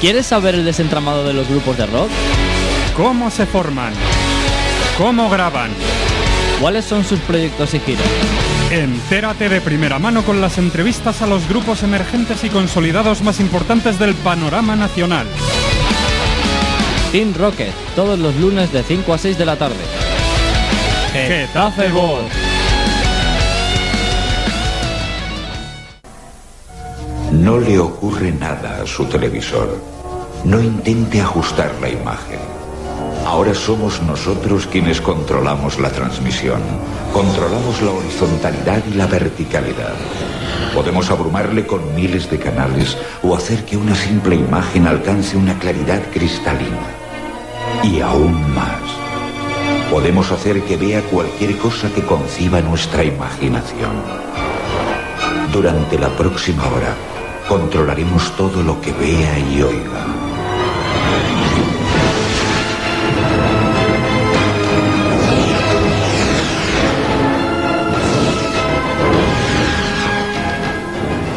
¿Quieres saber el desentramado de los grupos de rock? ¿Cómo se forman? ¿Cómo graban? ¿Cuáles son sus proyectos y giras? Entérate de primera mano con las entrevistas a los grupos emergentes y consolidados más importantes del panorama nacional. Team Rocket, todos los lunes de 5 a 6 de la tarde. Getafe Voz. No le ocurre nada a su televisor. No intente ajustar la imagen. Ahora somos nosotros quienes controlamos la transmisión. Controlamos la horizontalidad y la verticalidad. Podemos abrumarle con miles de canales o hacer que una simple imagen alcance una claridad cristalina. Y aún más. Podemos hacer que vea cualquier cosa que conciba nuestra imaginación. Durante la próxima hora, controlaremos todo lo que vea y oiga.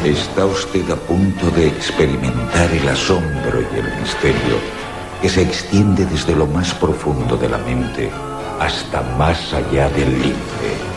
Está usted a punto de experimentar el asombro y el misterio que se extiende desde lo más profundo de la mente hasta más allá del límite.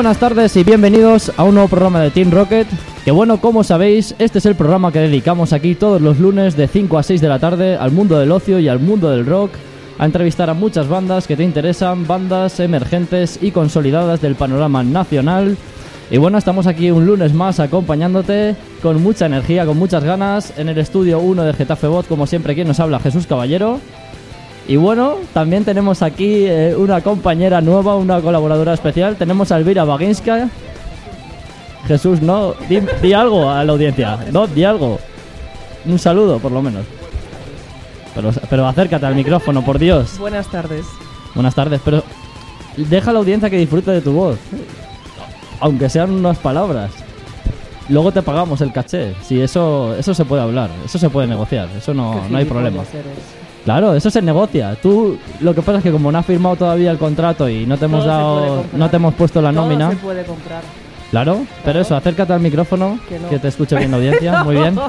Buenas tardes y bienvenidos a un nuevo programa de Team Rocket. Que bueno, como sabéis, este es el programa que dedicamos aquí todos los lunes de 5 a 6 de la tarde al mundo del ocio y al mundo del rock, a entrevistar a muchas bandas que te interesan, bandas emergentes y consolidadas del panorama nacional. Y bueno, estamos aquí un lunes más acompañándote con mucha energía, con muchas ganas, en el estudio 1 de Getafe Bot, como siempre, quien nos habla, Jesús Caballero. Y bueno, también tenemos aquí eh, una compañera nueva, una colaboradora especial. Tenemos a Elvira Baginska. Jesús, no, di, di algo a la audiencia. No, di algo. Un saludo, por lo menos. Pero, pero acércate al micrófono, por Dios. Buenas tardes. Buenas tardes, pero deja a la audiencia que disfrute de tu voz. Aunque sean unas palabras. Luego te pagamos el caché. Si eso, eso se puede hablar, eso se puede negociar, eso no, no hay problema. eres. Claro, eso se negocia. Tú, lo que pasa es que como no has firmado todavía el contrato y no te hemos Todo dado, no te hemos puesto la Todo nómina, se puede comprar. claro. Pero eso, acércate al micrófono, Que no. te escuche bien la audiencia, muy bien.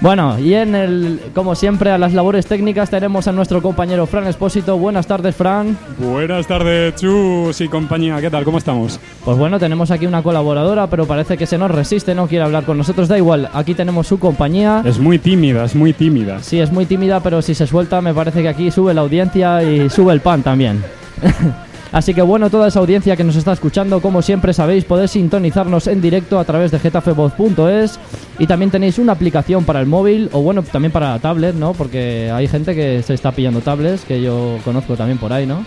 Bueno, y en el, como siempre, a las labores técnicas tenemos a nuestro compañero Fran Espósito. Buenas tardes, Fran. Buenas tardes, Chus y compañía. ¿Qué tal? ¿Cómo estamos? Pues bueno, tenemos aquí una colaboradora, pero parece que se nos resiste, no quiere hablar con nosotros. Da igual, aquí tenemos su compañía. Es muy tímida, es muy tímida. Sí, es muy tímida, pero si se suelta, me parece que aquí sube la audiencia y sube el pan también. Así que bueno, toda esa audiencia que nos está escuchando, como siempre sabéis, podéis sintonizarnos en directo a través de getafevoz.es y también tenéis una aplicación para el móvil o bueno, también para tablet, ¿no? Porque hay gente que se está pillando tablets, que yo conozco también por ahí, ¿no?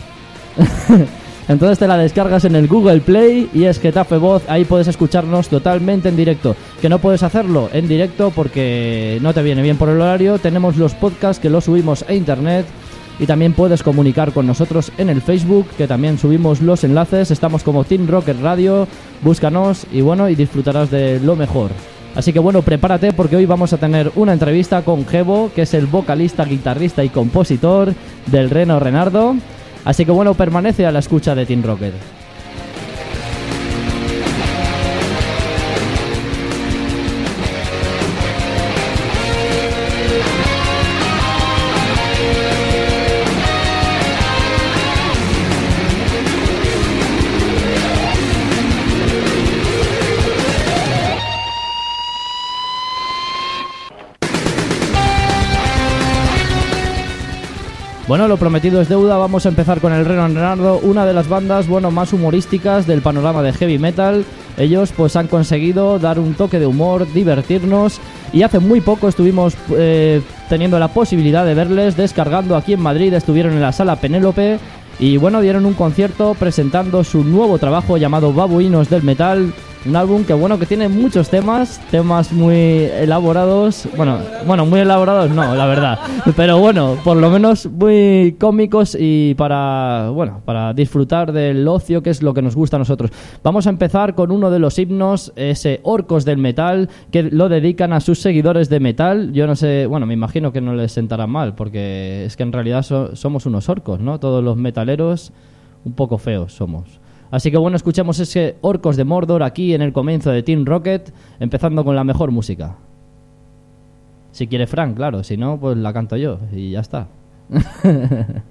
Entonces te la descargas en el Google Play y es Getafe Voz, ahí puedes escucharnos totalmente en directo. Que no puedes hacerlo en directo porque no te viene bien por el horario, tenemos los podcasts que los subimos a internet y también puedes comunicar con nosotros en el Facebook, que también subimos los enlaces, estamos como Team Rocket Radio, búscanos y bueno, y disfrutarás de lo mejor. Así que bueno, prepárate porque hoy vamos a tener una entrevista con Gebo, que es el vocalista, guitarrista y compositor del Reno Renardo. Así que bueno, permanece a la escucha de Team Rocket. Bueno, lo prometido es deuda, vamos a empezar con el Reno Renardo, una de las bandas, bueno, más humorísticas del panorama de heavy metal. Ellos pues han conseguido dar un toque de humor, divertirnos y hace muy poco estuvimos eh, teniendo la posibilidad de verles descargando aquí en Madrid, estuvieron en la sala Penélope y bueno, dieron un concierto presentando su nuevo trabajo llamado Babuinos del Metal, un álbum que bueno que tiene muchos temas, temas muy elaborados, bueno, bueno, muy elaborados no, la verdad, pero bueno, por lo menos muy cómicos y para, bueno, para disfrutar del ocio que es lo que nos gusta a nosotros. Vamos a empezar con uno de los himnos, ese Orcos del Metal, que lo dedican a sus seguidores de metal. Yo no sé, bueno, me imagino que no les sentará mal, porque es que en realidad somos unos orcos, ¿no? Todos los metaleros un poco feos somos. Así que bueno, escuchemos ese Orcos de Mordor aquí en el comienzo de Team Rocket, empezando con la mejor música. Si quiere Frank, claro, si no, pues la canto yo y ya está.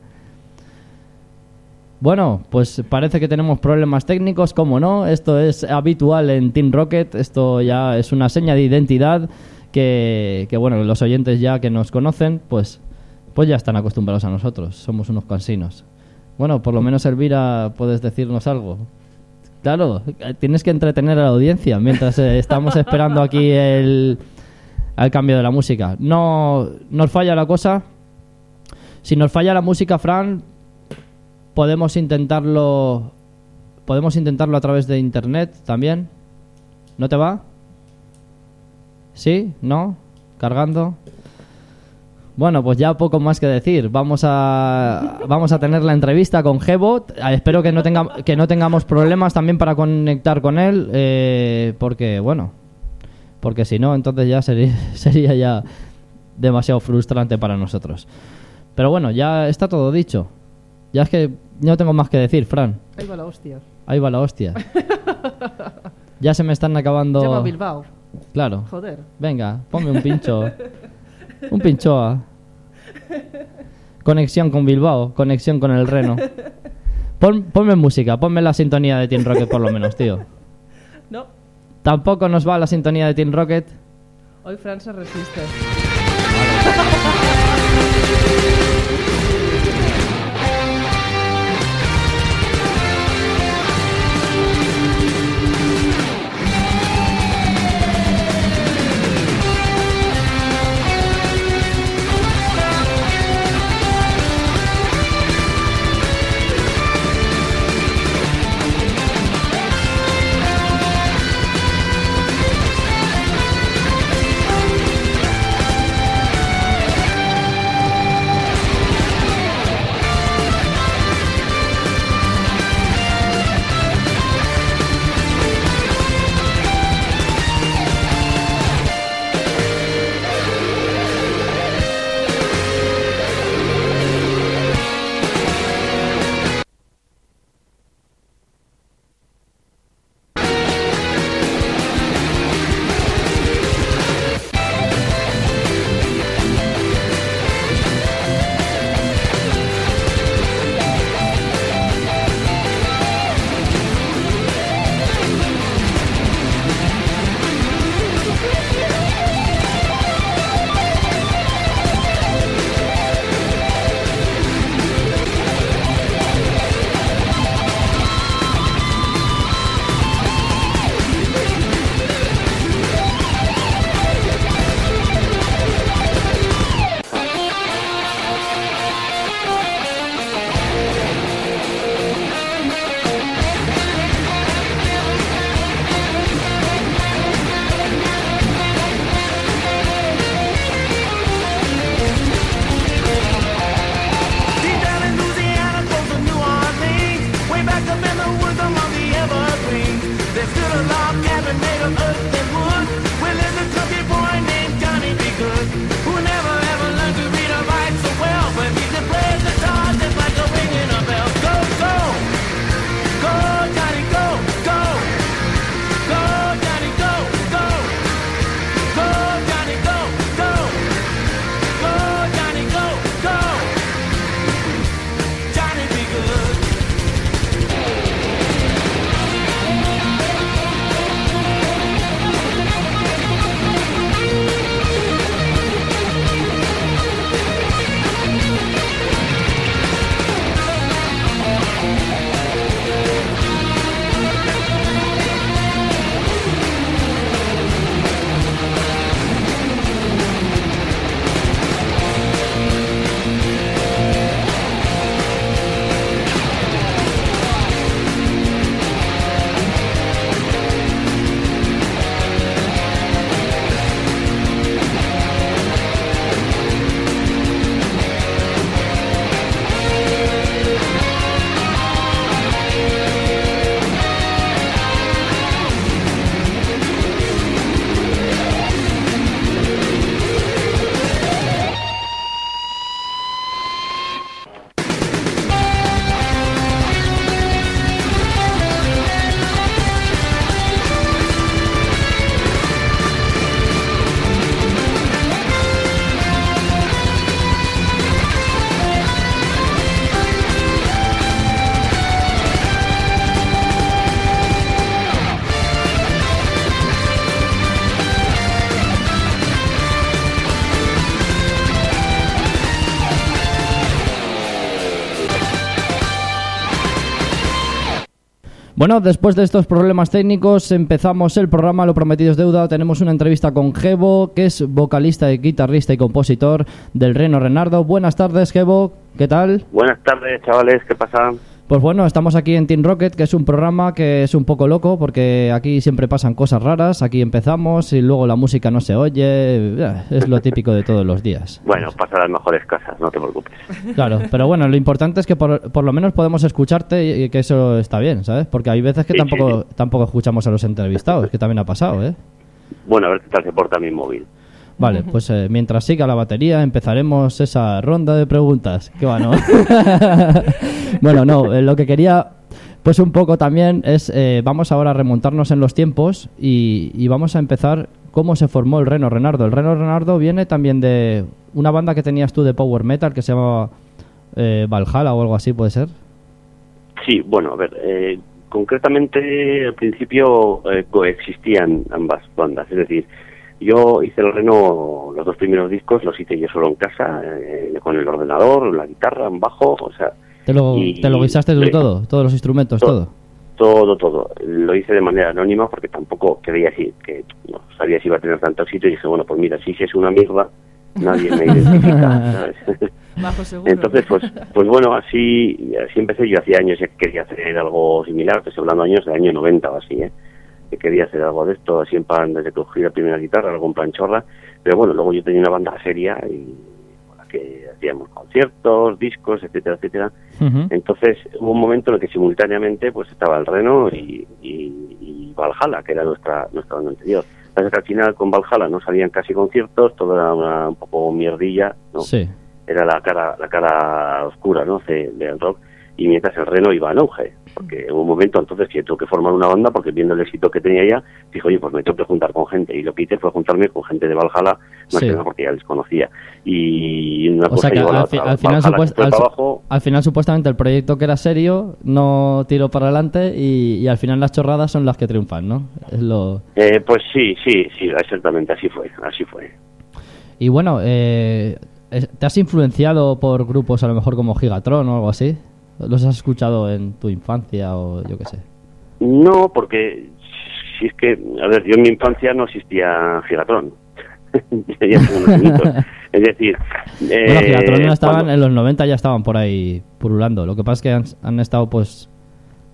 bueno, pues parece que tenemos problemas técnicos, como no, esto es habitual en Team Rocket, esto ya es una seña de identidad que, que bueno, los oyentes ya que nos conocen, pues, pues ya están acostumbrados a nosotros, somos unos cansinos. Bueno, por lo menos Elvira, puedes decirnos algo. Claro, tienes que entretener a la audiencia mientras eh, estamos esperando aquí el, cambio de la música. No nos falla la cosa. Si nos falla la música, Fran, podemos intentarlo. Podemos intentarlo a través de internet también. ¿No te va? ¿Sí? ¿No? ¿Cargando? Bueno, pues ya poco más que decir. Vamos a, vamos a tener la entrevista con. Eh, espero que no, tenga, que no tengamos problemas también para conectar con él, eh, porque, bueno, porque si no, entonces ya sería, sería ya demasiado frustrante para nosotros. Pero bueno, ya está todo dicho. Ya es que no tengo más que decir, Fran. Ahí va la hostia. Ahí va la hostia. ya se me están acabando... Llama Bilbao. Claro. Joder. Venga, ponme un pincho. Un pinchoa. Conexión con Bilbao, conexión con el Reno. ponme música, ponme la sintonía de Team Rocket por lo menos, tío. No. ¿Tampoco nos va la sintonía de Team Rocket? Hoy Francia resiste. Bueno, después de estos problemas técnicos empezamos el programa Lo Prometido es Deuda. Tenemos una entrevista con Gebo, que es vocalista, y guitarrista y compositor del Reno Renardo. Buenas tardes, Gebo. ¿Qué tal? Buenas tardes, chavales. ¿Qué pasa? Pues bueno, estamos aquí en Team Rocket, que es un programa que es un poco loco porque aquí siempre pasan cosas raras. Aquí empezamos y luego la música no se oye. Eh, Es lo típico de todos los días. Bueno, pasa las mejores casas, no te preocupes. Claro, pero bueno, lo importante es que por, por lo menos podemos escucharte y y que eso está bien, ¿sabes? Porque hay veces que Sí, tampoco, sí, tampoco escuchamos a los entrevistados, que también ha pasado, ¿eh? Bueno, a ver qué tal se porta mi móvil. Vale, pues eh, mientras siga la batería empezaremos esa ronda de preguntas. ¿Qué va, no? bueno, no, eh, lo que quería pues un poco también es, eh, vamos ahora a remontarnos en los tiempos y, y vamos a empezar cómo se formó el Reno Renardo. El Reno Renardo viene también de una banda que tenías tú de power metal que se llamaba eh, Valhalla o algo así, ¿puede ser? Sí, bueno, a ver, eh, concretamente al principio eh, coexistían ambas bandas, es decir, yo hice el Reno, los dos primeros discos los hice yo solo en casa, eh, con el ordenador, la guitarra, un bajo, o sea, ¿Te lo, Y- te lo guisaste tú todo? ¿Todos los instrumentos? Todo. ¿Todo? todo, todo. Lo hice de manera anónima porque tampoco creía si, que no sabía si iba a tener tanto éxito y dije, bueno, pues mira, si es una mierda, nadie me identifica, ¿sabes? Bajo seguro. Entonces, pues, pues bueno, así, así empecé. Yo hacía años que quería hacer algo similar, estoy hablando años del año 90 o así, ¿eh? que quería hacer algo de esto, así en plan, desde que cogí la primera guitarra, algo en plan chorra. Pero bueno, luego yo tenía una banda seria y que hacíamos conciertos, discos, etcétera, etcétera. Entonces hubo un momento en el que simultáneamente pues estaba el Reno y, y, y Valhalla, que era nuestra, nuestra banda anterior. Pasa que al final con Valhalla no salían casi conciertos, todo era una, un poco mierdilla, ¿no? Sí. era la cara la cara oscura no de- del rock y mientras el Reno iba en auge porque hubo un momento entonces que tuve que formar una banda porque viendo el éxito que tenía ya dije oye pues me tengo que juntar con gente y lo que hice fue juntarme con gente de Valhalla más Sí. que nada porque ya les conocía y una O cosa que al, fi- al final, al, al final supuestamente el proyecto que era serio no tiró para adelante y, y al final las chorradas son las que triunfan, ¿no? Es lo... Eh, pues sí sí sí exactamente así fue así fue Y bueno, eh, ¿te has influenciado por grupos a lo mejor como Gigatron o algo así? ¿Los has escuchado en tu infancia o yo qué sé? no porque si es que a ver yo en mi infancia no existía Gigatron. Ya es decir eh, bueno, Gigatron ya estaban, cuando- en los 90 ya estaban por ahí pululando. Lo que pasa es que han, han estado pues...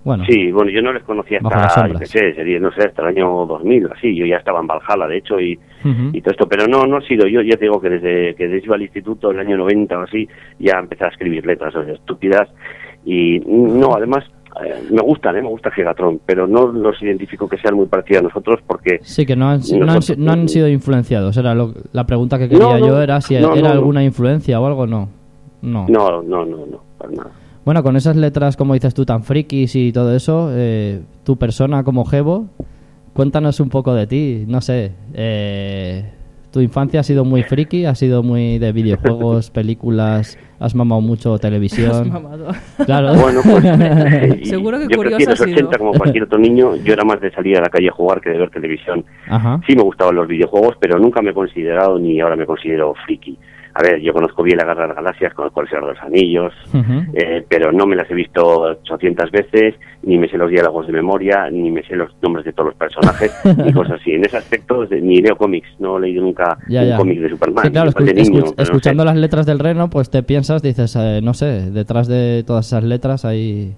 Bueno, Sí, bueno, yo no les conocía hasta, yo qué sé, sería, no sé, hasta el año 2000, así, yo ya estaba en Valhalla, de hecho, y, y todo esto, pero no, no ha sido, yo. Ya te digo que desde que desde iba al instituto, el año 90 o así, ya empecé a escribir letras o sea, estúpidas, y no, además, eh, me gustan, ¿eh? me gusta Gigatron, pero no los identifico que sean muy parecidos a nosotros, porque Sí, que no han, no han, Nosotros- no han sido influenciados. Era lo- la pregunta que quería No, yo era si era alguna influencia o algo. No. No. no, no, no, no, para nada. Bueno, con esas letras, como dices tú, tan frikis y todo eso, eh, tu persona como Gebo, cuéntanos un poco de ti. No sé, eh, tu infancia ha sido muy friki, ha sido muy de videojuegos, películas, has mamado mucho Has televisión. mamado. Claro. Bueno, pues eh, Seguro que yo curioso los has sido. 80 como cualquier otro niño, yo era más de salir a la calle a jugar que de ver televisión. Ajá. Sí me gustaban los videojuegos, pero nunca me he considerado ni ahora me considero friki. A ver, yo conozco bien la Guerra de las Galaxias, conozco el Señor de los Anillos, eh, pero no me las he visto 800 veces, ni me sé los diálogos de memoria, ni me sé los nombres de todos los personajes, ni cosas así. En ese aspecto, ni leo cómics, no he leído nunca Ya, un ya. cómic de Superman. Sí, claro, igual de escu- niño, escuch- pero no sé. escuchando las letras del reno, pues te piensas, dices, eh, no sé, detrás de todas esas letras hay...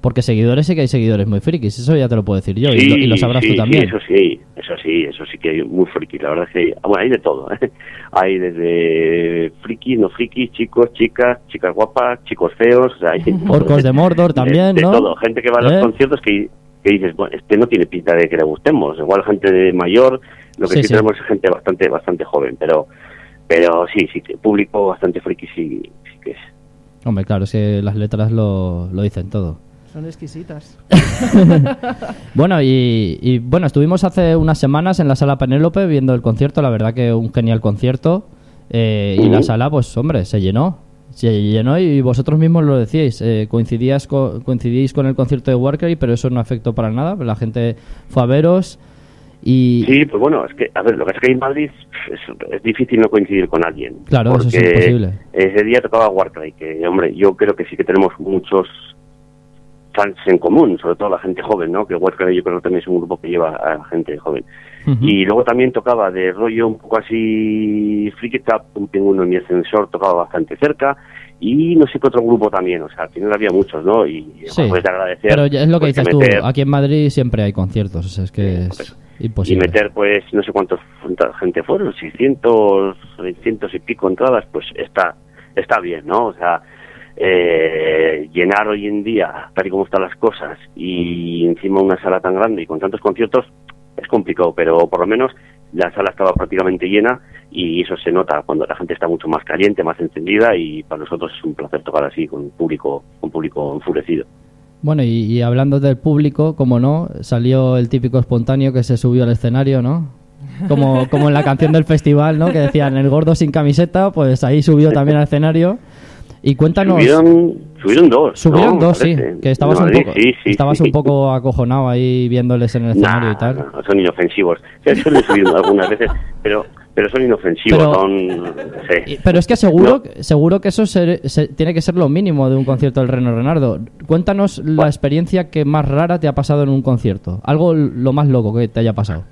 Porque seguidores sí que hay seguidores muy frikis, eso ya te lo puedo decir yo, y, lo, y lo sabrás sí, tú sí, también. eso sí, eso sí, eso sí que hay muy friki. La verdad es que bueno, hay de todo. ¿eh? Hay desde friki, no friki, chicos, chicas, chicas guapas, chicos feos. o sea, hay Orcos de Mordor también, de ¿no? todo. Gente que va a los ¿Eh? conciertos que, que dices, bueno, este no tiene pinta de que le gustemos. Igual gente de mayor, lo que Sí, sí, sí. tenemos es gente bastante bastante joven, pero pero sí, sí, público bastante friki sí, sí que es. Hombre, claro, es que las letras lo, lo dicen todo. Son exquisitas. Bueno, y, y, bueno, estuvimos hace unas semanas en la sala Penélope viendo el concierto, la verdad que un genial concierto. eh, y la Ujú. sala, pues hombre, se llenó. Se llenó y vosotros mismos lo decíais. eh, coincidías co- coincidíais con el concierto de Warcry, pero eso no afectó para nada. La gente fue a veros y... Sí, pues bueno, es que, a ver, lo que es que en Madrid es, es difícil no coincidir con alguien. Claro, eso es imposible. Ese día tocaba Warcry, que, hombre, yo creo que sí que tenemos muchos fans en común, sobre todo la gente joven, ¿no? Que Huesca yo creo que también es un grupo que lleva a la gente joven. Ujú. Y luego también tocaba de rollo un poco así friki tap, un pingüino en mi ascensor tocaba bastante cerca y no sé qué otro grupo también, o sea, al final había muchos, ¿no? Y Sí, pues de agradecer. pero es lo que pues, dices tú, meter- aquí en Madrid siempre hay conciertos, o sea, es que es y imposible. meter pues no sé cuántos cuánta gente fueron 600 600 y pico entradas pues está está bien no o sea eh, llenar hoy en día tal y como están las cosas y encima una sala tan grande y con tantos conciertos es complicado pero por lo menos la sala estaba prácticamente llena y eso se nota cuando la gente está mucho más caliente más encendida y para nosotros es un placer tocar así con público con público enfurecido Bueno, y, y hablando del público, como no, salió el típico espontáneo que se subió al escenario, ¿no? Como, como en la canción del festival, ¿no? Que decían el gordo sin camiseta, pues ahí subió también al escenario. Y cuéntanos. subieron subieron dos Subieron ¿no? dos, sí. Que estabas, En un poco, sí, sí, estabas sí. un poco acojonado ahí viéndoles en el escenario Nah, y tal. no, son inofensivos. Ya suelen subir algunas veces, pero pero son inofensivos, Pero- son... sí. Pero es que seguro, No. seguro que eso se- se- tiene que ser lo mínimo de un concierto del Reno Renardo. Cuéntanos la experiencia que más rara te ha pasado en un concierto. Algo lo más loco que te haya pasado.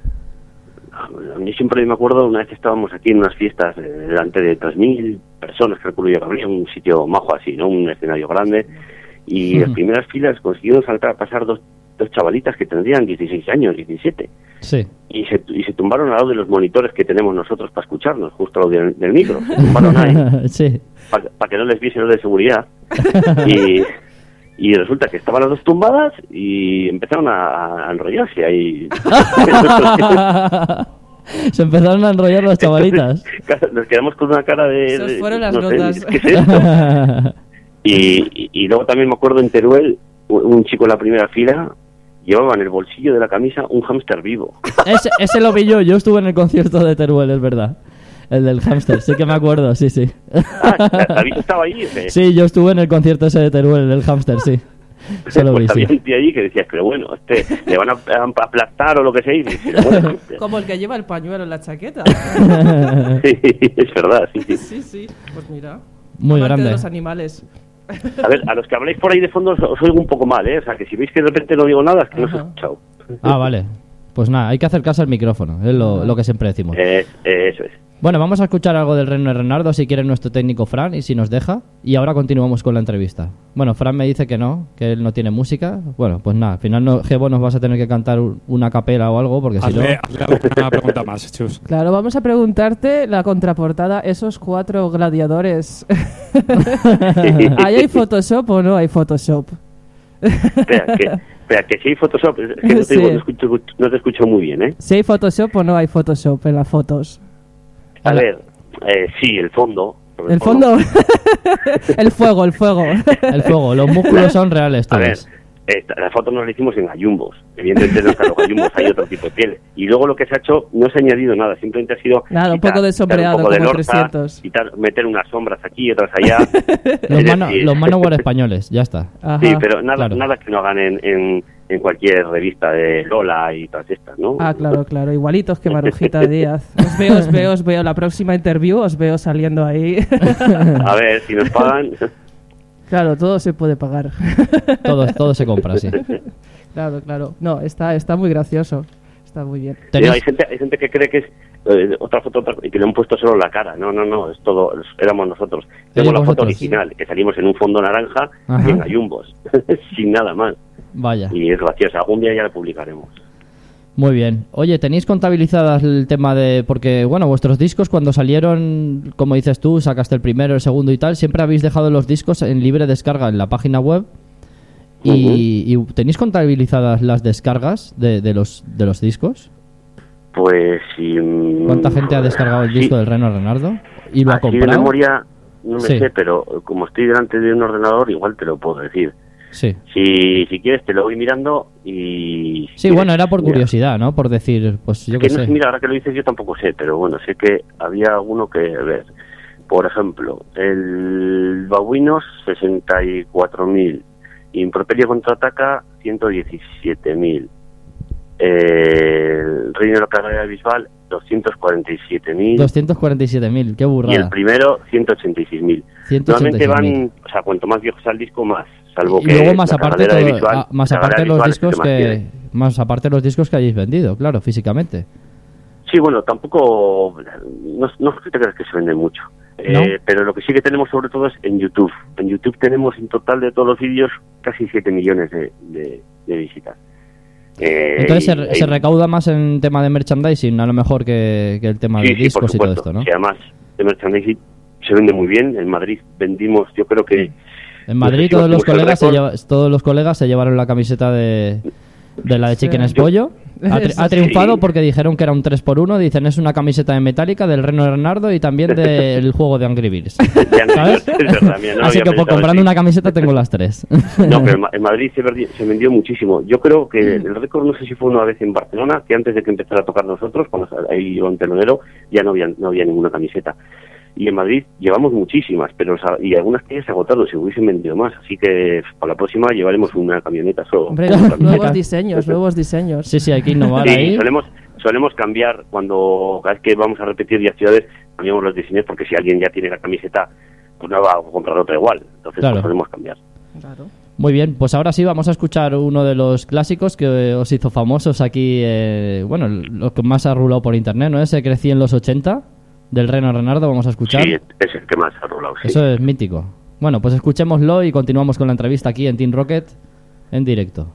A mí siempre me acuerdo, una vez que estábamos aquí en unas fiestas eh, delante de 3.000 personas, calculo yo que habría un sitio majo así, ¿no? Un escenario grande. Y en las primeras filas consiguieron saltar, pasar dos, dos chavalitas que tendrían 16 años, 17. Sí. Y se, y se tumbaron al lado de los monitores que tenemos nosotros para escucharnos, justo al lado del, del micro. Se tumbaron ahí. sí. para que no les viesen los de seguridad. y, y resulta que estaban las dos tumbadas y empezaron a, a enrollarse ahí. Se empezaron a enrollar las chavalitas. Entonces, Nos quedamos con una cara de... Fueron las no sé, notas. ¿Qué es esto? Y, y, y luego también me acuerdo en Teruel, un un chico en la primera fila llevaba en el bolsillo de la camisa un hámster vivo. ese, ese lo vi yo. Yo estuve en el concierto de Teruel, es verdad. El del hámster, sí que me acuerdo, sí, sí. Ah, ¿David estaba ahí? ese? Sí, yo estuve en el concierto ese de Teruel, el del hámster, sí. Se lo vi, pues había sí. un tío allí que decías, pero bueno, este, le van a, aplastar o lo que sea. Y dices, bueno, este, Como el que lleva el pañuelo en la chaqueta. sí, es verdad, sí, sí. sí, sí. Pues mira. Muy grande. de los animales. A ver, a los que habláis por ahí de fondo os, oigo un poco mal, ¿eh? O sea, que si veis que de repente no digo nada, es que no os he Ajá. escuchado. Ah, vale. Pues nada, hay que acercarse al micrófono, es lo, lo que siempre decimos. Eh, eh, eso es. Bueno, vamos a escuchar algo del Reno de Renardo si quiere nuestro técnico Fran y si nos deja. Y ahora continuamos con la entrevista. Bueno, Fran me dice que no, que él no tiene música. Bueno, pues nada, al final no, Gebo nos vas a tener que cantar un- una capela o algo porque si no... Alguna pregunta más, Chus. Claro, vamos a preguntarte la contraportada, esos cuatro gladiadores. ¿Ahí hay Photoshop o no hay Photoshop? Espera, que, espera, que si hay Photoshop, es que no te, Sí. digo, no, escucho, no te escucho muy bien, ¿eh? ¿Si hay Photoshop o no hay Photoshop en las fotos? A Hola. ver, eh, sí, el fondo. El fondo. el fuego, el fuego. El fuego, los músculos son reales A ver, esta- la foto nos la hicimos en gallumbos. Evidentemente no están los gallumbos, hay otro tipo de piel. Y luego lo que se ha hecho, no se ha añadido nada, simplemente ha sido... Nada, un poco de sombreado, un poco de como lorza, 300. quitar- meter unas sombras aquí, otras allá. Los, mano, los Manowar españoles, ya está. Ajá. Sí, pero nada, Claro. nada que no hagan en, en, en cualquier revista de Lola y todas estas, ¿no? Ah, claro, claro, igualitos que Marujita Díaz. Os veo, os veo, os veo. La próxima interview os veo saliendo ahí. A ver, si nos pagan... claro, todo se puede pagar. Todo, todo se compra, sí. claro, claro. No, está, está muy gracioso. Está muy bien. ¿Tenéis- hay, gente, hay gente que cree que es eh, otra foto otra- y que le han puesto solo la cara. No, no, no, es todo, es- éramos nosotros. Tengo la foto vosotros. original, que salimos en un fondo naranja Ajá. y en gallumbos, sin nada más. Vaya. Y es graciosa, algún día ya la publicaremos. Muy bien. Oye, ¿tenéis contabilizadas el tema de...? Porque, bueno, vuestros discos cuando salieron, como dices tú, sacaste el primero, el segundo y tal, siempre habéis dejado los discos en libre descarga en la página web. Y, y ¿tenéis contabilizadas las descargas de, de los, de los discos? Pues si... mm, ¿Cuánta gente ha descargado el sí, disco del Reno Renardo? ¿Y lo ha así de comprado? memoria no me Sí. sé, pero como estoy delante de un ordenador igual te lo puedo decir. Sí. Si, si quieres te lo voy mirando y... si Sí, quieres, bueno, era por mira. curiosidad, ¿no? Por decir, pues yo que qué no sé. mira, ahora que lo dices yo tampoco sé, pero bueno, sé que había alguno que, a ver, por ejemplo, el Babuinos 64.000, Improperio Contraataca 117.000, el Reino de la Carrera Bisbal 247.000 247.000, qué y el burrada. primero 186.000. Normalmente 186.000. van, o sea, cuanto más viejo sea el disco, más salvo y que luego más aparte, todo- visual- ah, más aparte los discos más que tiene. más aparte los discos que hayáis vendido, claro, físicamente. Sí, bueno, tampoco, no, no es que te creas que se vende mucho. Eh, ¿No? pero lo que sí que tenemos sobre todo es en YouTube. En YouTube tenemos en total de todos los vídeos casi 7 millones de, de- de visitas. Eh, Entonces y- se, se recauda más en tema de merchandising, a lo mejor que, que el tema Sí, de sí, discos y todo esto, ¿no? Sí, además, de merchandising se vende muy bien. En Madrid vendimos, yo creo que... En Madrid todos los colegas se lleva- todos los colegas se llevaron la camiseta de, de la de. Chicken es Pollo. Ha, tri- ha Sí. triunfado porque dijeron que era un 3x1, dicen es una camiseta de Metallica, del Reno Bernardo y también del juego de Angry Birds. Ya no, ¿Sabes? es verdad, mira, no Así que por comprando así. una camiseta tengo las tres. No, pero en Ma- en Madrid se, vendió muchísimo. Yo creo que el récord, no sé si fue una vez en Barcelona, que antes de que empezara a tocar nosotros, cuando ahí iba un telonero, ya no había, no había ninguna camiseta. Y en Madrid llevamos muchísimas, pero y algunas que ya se agotaron, se hubiesen vendido más. Así que para la próxima llevaremos una camioneta solo. Hombre, nuevos diseños, nuevos diseños. sí, sí, hay que innovar Sí, ahí. solemos, solemos cambiar cuando cada vez que vamos a repetir ya ciudades, cambiamos los diseños porque si alguien ya tiene la camiseta, pues no va a comprar otra igual. Entonces Claro. pues solemos cambiar. Claro. Muy bien, pues ahora sí vamos a escuchar uno de los clásicos que os hizo famosos aquí, eh, bueno, lo que más ha rulado por internet, ¿no? Ese crecí en los 80 del Reno Renardo, vamos a escuchar. Sí, es el que más ha rolado. sí. Eso es mítico. Bueno, pues escuchémoslo y continuamos con la entrevista aquí en Team Rocket en directo.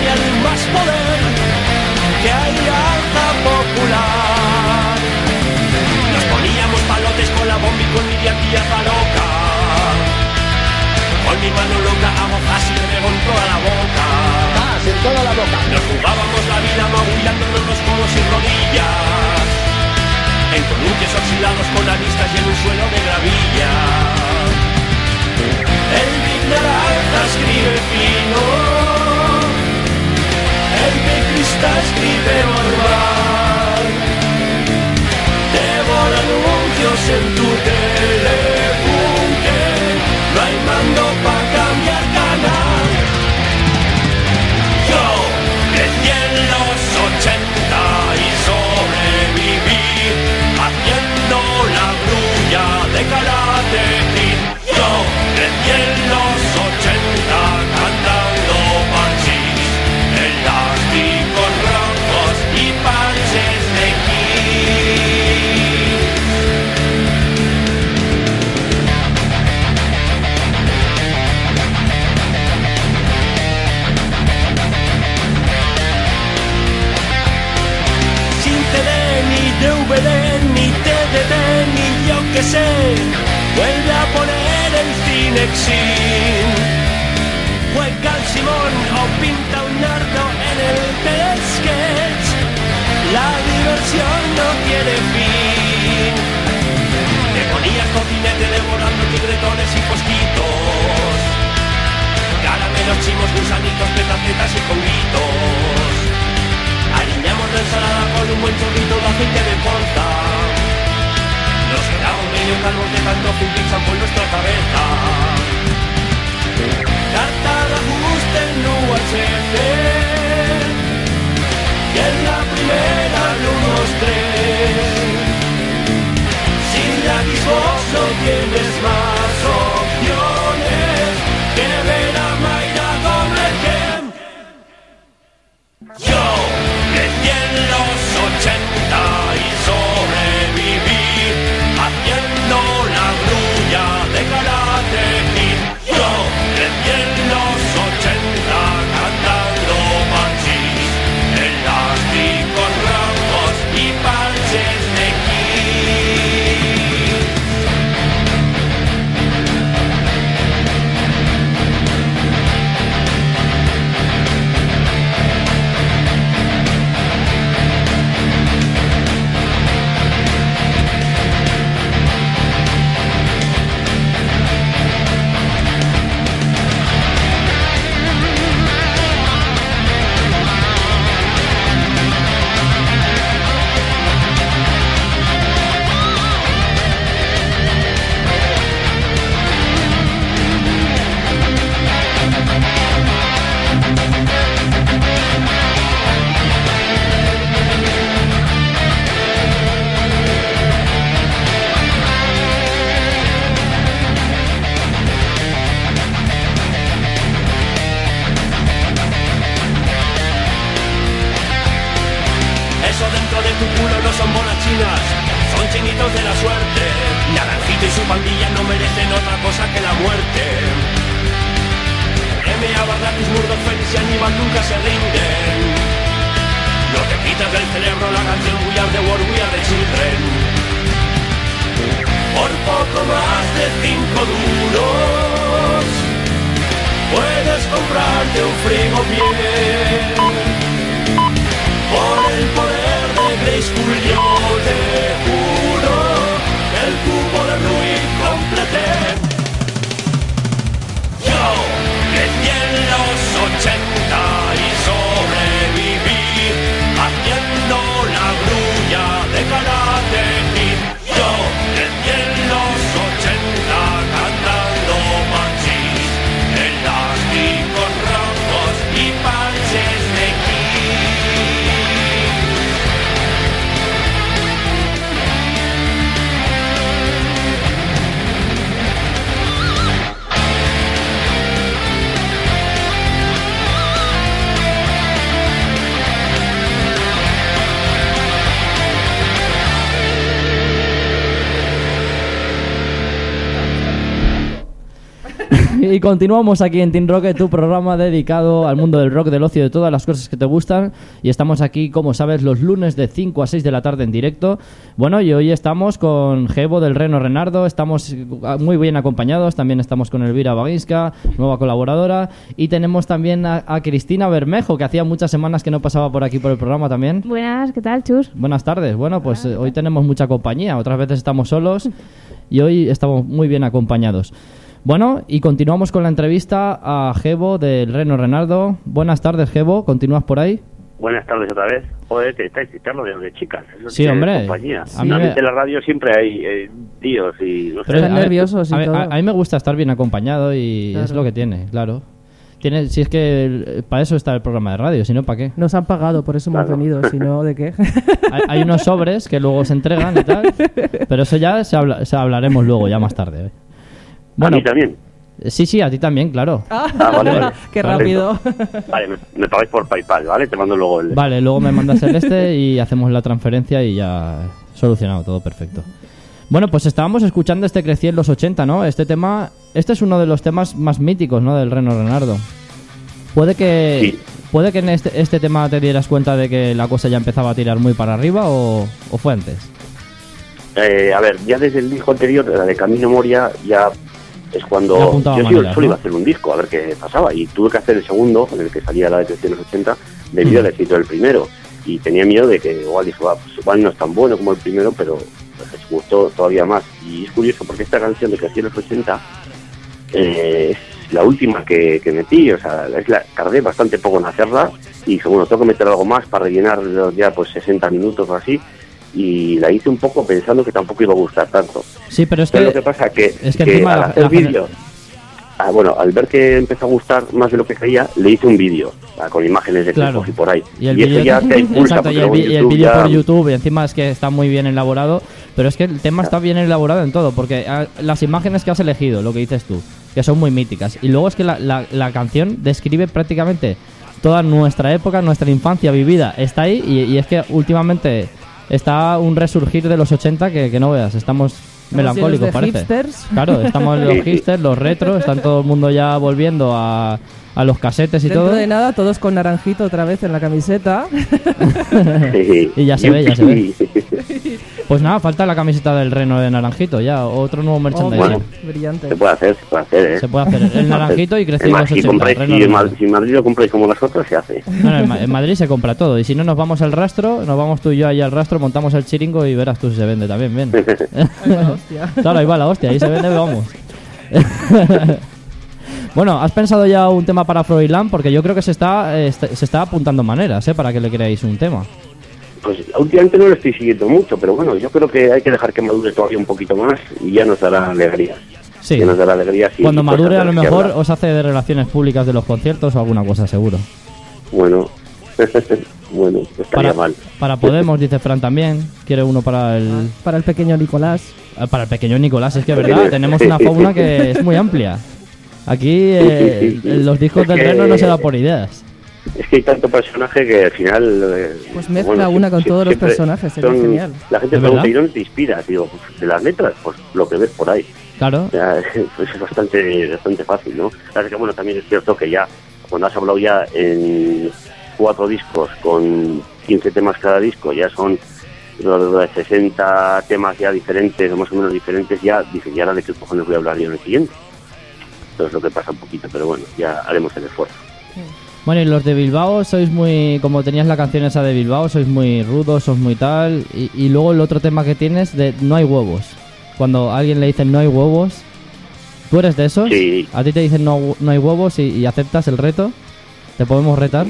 Tenían más poder que Alianza Popular. Nos poníamos palotes con la bomba y con mi tía loca. Con mi mano loca hago fácil y me con toda la boca. en toda la boca. Nos jugábamos la vida magullándonos los codos y rodillas En columpios oxidados con aristas y en un suelo de gravilla El Big Naranja escribe fino de cristal escribe borrar. Devoran un dios en tu teléfono. Vuelve a poner el Cinexin. Juega al Simón o pinta un nardo en el telesketch. La diversión no tiene fin. Te ponías cocinete devorando tigretones y tanto fingir por nuestra cabeza. Carta de ajuste en UHC. Y en la primera el 1, 2, 3. Si la Xbox no tienes Y continuamos aquí en Team Rocket, tu programa dedicado al mundo del rock, del ocio, de todas las cosas que te gustan. Y estamos aquí, como sabes, los lunes de 5 a 6 de la tarde en directo. Bueno, y hoy estamos con Gebo del Reno Renardo, estamos muy bien acompañados. También estamos con Elvira Baguisca, nueva colaboradora. Y tenemos también a, a Cristina Bermejo, que hacía muchas semanas que no pasaba por aquí por el programa también. Buenas, ¿qué tal, Chus? Buenas tardes. Bueno, pues eh, hoy tenemos mucha compañía. Otras veces estamos solos y hoy estamos muy bien acompañados. Bueno, y continuamos con la entrevista a Gebo del Reno Renardo. Buenas tardes, Gebo. ¿Continúas por ahí? Buenas tardes otra vez. Joder, que estáis citarlo de, de chicas. Eso Sí, es hombre. Compañía. A mí me- Normalmente en la radio siempre hay eh, tíos y no sé. Están nerviosos y a, todo. a- a mí me gusta estar bien acompañado y Claro. es lo que tiene, claro. Tiene, si es que el- para eso está el programa de radio, si no, ¿para qué? Nos han pagado, por eso hemos Claro. venido, si no, ¿de qué? Hay, hay unos sobres que luego se entregan y tal, pero eso ya se, habla- se hablaremos luego, ya más tarde. ¿eh? A mí también. Sí, sí, a ti también, claro. Ah, vale, vale. Qué Vale. rápido. Vale, me, me pagáis por PayPal, ¿vale? Te mando luego el... Vale, luego me mandas el este y hacemos la transferencia y ya solucionado, todo perfecto. Bueno, pues estábamos escuchando este Crecí en los 80, ¿no? Este tema, este es uno de los temas más míticos, ¿no? Del Reno Renardo. Puede que, Sí. puede que en este, este tema te dieras cuenta de que la cosa ya empezaba a tirar muy para arriba o, o fue antes. Eh, a ver, ya desde el disco anterior, la de Camino Moria, ya es cuando yo sí- solo iba a hacer un disco, a ver qué pasaba. Y tuve que hacer el segundo, en el que salía la de 380, debido al éxito del primero. Y tenía miedo de que igual dije, "Va, pues igual no es tan bueno como el primero, pero les gustó todavía más. Y es curioso porque esta canción de Crecí los 80 eh, es la última que, que metí, o sea, es la, tardé bastante poco en hacerla y dije, bueno, tengo que meter algo más para rellenar ya pues 60 minutos o así y la hice un poco pensando que tampoco iba a gustar tanto. Sí, pero es Pero que, lo que pasa que, es que que encima al hacer ah, bueno, al ver que empezó a gustar más de lo que creía, le hice un vídeo ah, con imágenes de Claro. y por ahí. Y el eso vídeo ya te impulsa Exacto, y el, y el vídeo ya- por YouTube, y encima es que está muy bien elaborado, pero es que el tema está bien elaborado en todo, porque ah, las imágenes que has elegido, lo que dices tú, que son muy míticas, y luego es que la, la- la canción describe prácticamente toda nuestra época, nuestra infancia vivida, está ahí, y, y es que últimamente está un resurgir de los 80 que, que no veas, estamos melancólicos, de parece. hipsters. Claro, estamos los hipsters, los retros, están todo el mundo ya volviendo a, a los casetes y Dentro todo. de nada, todos con naranjito otra vez en la camiseta. Y ya se ve, ya se ve. Pues nada, falta la camiseta del reno de naranjito, ya, otro nuevo Oh, merchandising. Bueno. brillante. Se puede hacer, se puede hacer, ¿eh? Se puede hacer el naranjito y crecer los más, si, 80. compráis, Reno si, en Renardo. Ma- si en Madrid lo compráis como las otras, se hace. En, Ma- en Madrid se compra todo. Y si no, nos vamos al rastro, nos vamos tú y yo ahí al rastro, montamos el chiringo y verás tú si se vende también bien. Ay, va, hostia. claro, ahí va la hostia, ahí se vende, vamos. bueno, ¿has pensado ya un tema para Froilán? Porque yo creo que se está, eh, está- se está apuntando maneras, ¿eh? Para que le creáis un tema. Pues últimamente no lo estoy siguiendo mucho, pero bueno, yo creo que hay que dejar que madure todavía un poquito más y ya nos dará alegría. Sí. Que nos dará alegría si Cuando madure a lo mejor os hace de relaciones públicas de los conciertos o alguna cosa seguro. Bueno, bueno, estaría Para, mal. para Podemos, dice Fran también. Quiere uno para el, Para el pequeño Nicolás. eh, para el pequeño Nicolás. Es que es verdad, tenemos una fauna que es muy amplia. Aquí eh, los discos Es del reno no se da por ideas. Es que hay tanto personaje que al final... eh, Pues mezcla una con todos los personajes, sería son- genial. La gente ¿Es pregunta? ¿y dónde te inspiras? Digo, pues de las letras, pues lo que ves por ahí. Claro. O sea, pues es bastante, bastante fácil, ¿no? Así que bueno, también es cierto que ya, cuando has hablado ya en cuatro discos con 15 temas cada disco, ya son lo de 60 temas ya diferentes, o más o menos diferentes, ya dices, ¿y ahora de qué cojones voy a hablar yo en el siguiente? Eso es lo que pasa un poquito, pero bueno, ya haremos el esfuerzo. Bueno, y los de Bilbao sois muy. Como tenías la canción esa de Bilbao, sois muy rudos, sois muy tal. Y, y luego el otro tema que tienes de no hay huevos. Cuando a alguien le dicen no hay huevos, ¿tú eres de esos? Sí. ¿A ti te dicen no, no hay huevos y, y aceptas el reto? ¿Te podemos retar?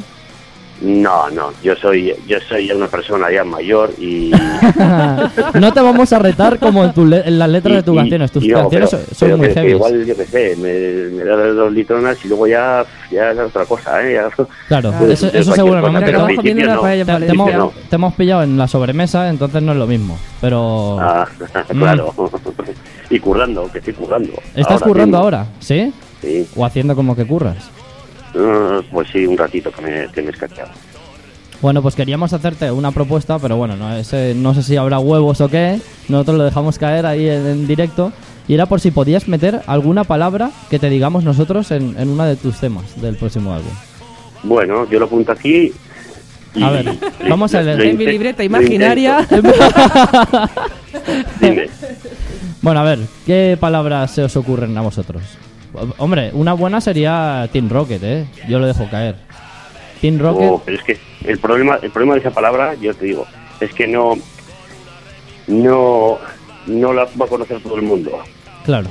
No, no, yo soy yo soy una persona ya mayor y... no te vamos a retar como en, tu le- en las letras y- de tus canciones. Tus no, canciones pero- son- pero muy que-. Igual, yo qué sé, me, me da dos litronas y luego ya, ya es otra cosa, ¿eh? Ya- Claro, eso, eso cualquier seguro. cosa, no, pero no. te, hemos, no. te hemos pillado en la sobremesa, entonces no es lo mismo. Pero. Ah, Mm. claro. y currando, que estoy currando. ¿Estás Ahora currando mismo. ahora? ¿Sí? Sí. ¿O haciendo como que curras? Ah, pues sí, un ratito que me, que me. Bueno, pues queríamos hacerte una propuesta, pero bueno, no, ese- no sé si habrá huevos o qué. Nosotros lo dejamos caer ahí en, en directo. Y era por si podías meter alguna palabra que te digamos nosotros en, en una de tus temas del próximo álbum. Bueno, yo lo apunto aquí. y A ver, vamos a leer. En mi libreta imaginaria. Dime. Bueno, a ver, ¿qué palabras se os ocurren a vosotros? Hombre, una buena sería Team Rocket, ¿eh? Yo lo dejo caer. Team Rocket, Oh, pero es que el problema, el problema de esa palabra, yo te digo, es que no, no, no la va a conocer todo el mundo. claro.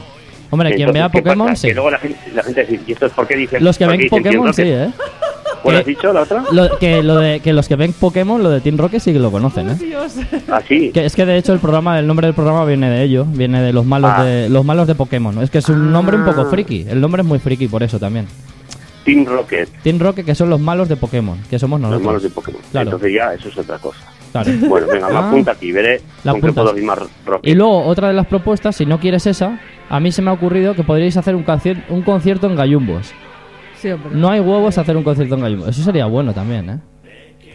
Hombre, quien vea ¿qué Pokémon, pasa? sí. Que luego la gente, la gente dice, ¿y esto es por qué dicen? Los que ven Pokémon, sí? ¿eh? ¿Cuál has que- dicho la otra? Lo, que, lo de, que los que ven Pokémon, lo de Team Rocket sí que lo conocen, ¿eh? Dios. Ah, sí. Que es que de hecho el programa, el nombre del programa viene de ello, viene de los malos Ah. de los malos de Pokémon. Es que es un nombre un poco Ah. friki. El nombre es muy friki por eso también. Team Rocket, Team Rocket que son los malos de Pokémon, que somos los nosotros. malos de Pokémon. Claro. Entonces ya, eso es otra cosa. Claro. Bueno, venga, me Ah. apunta aquí, veré La con qué puedo rimar Rocket. Y luego otra de las propuestas, si no quieres esa, a mí se me ha ocurrido que podríais hacer un, un concierto en Gallumbos. Sí, hombre. No hay huevos a hacer un concierto en Gallumbos. Eso sería bueno también, ¿eh?